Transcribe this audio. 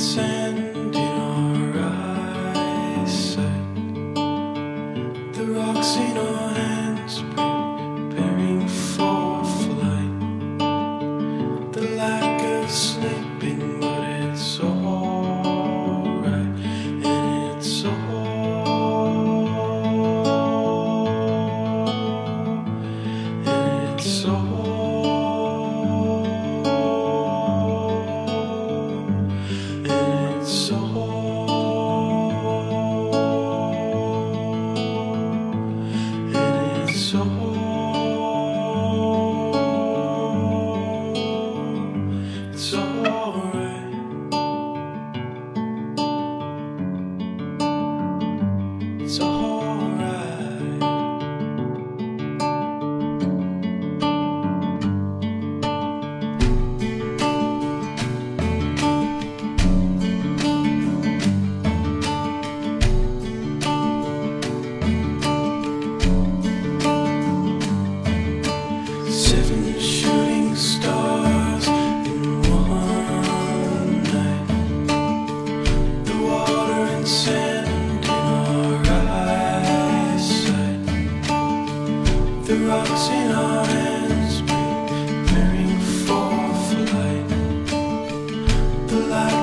dancing So. the light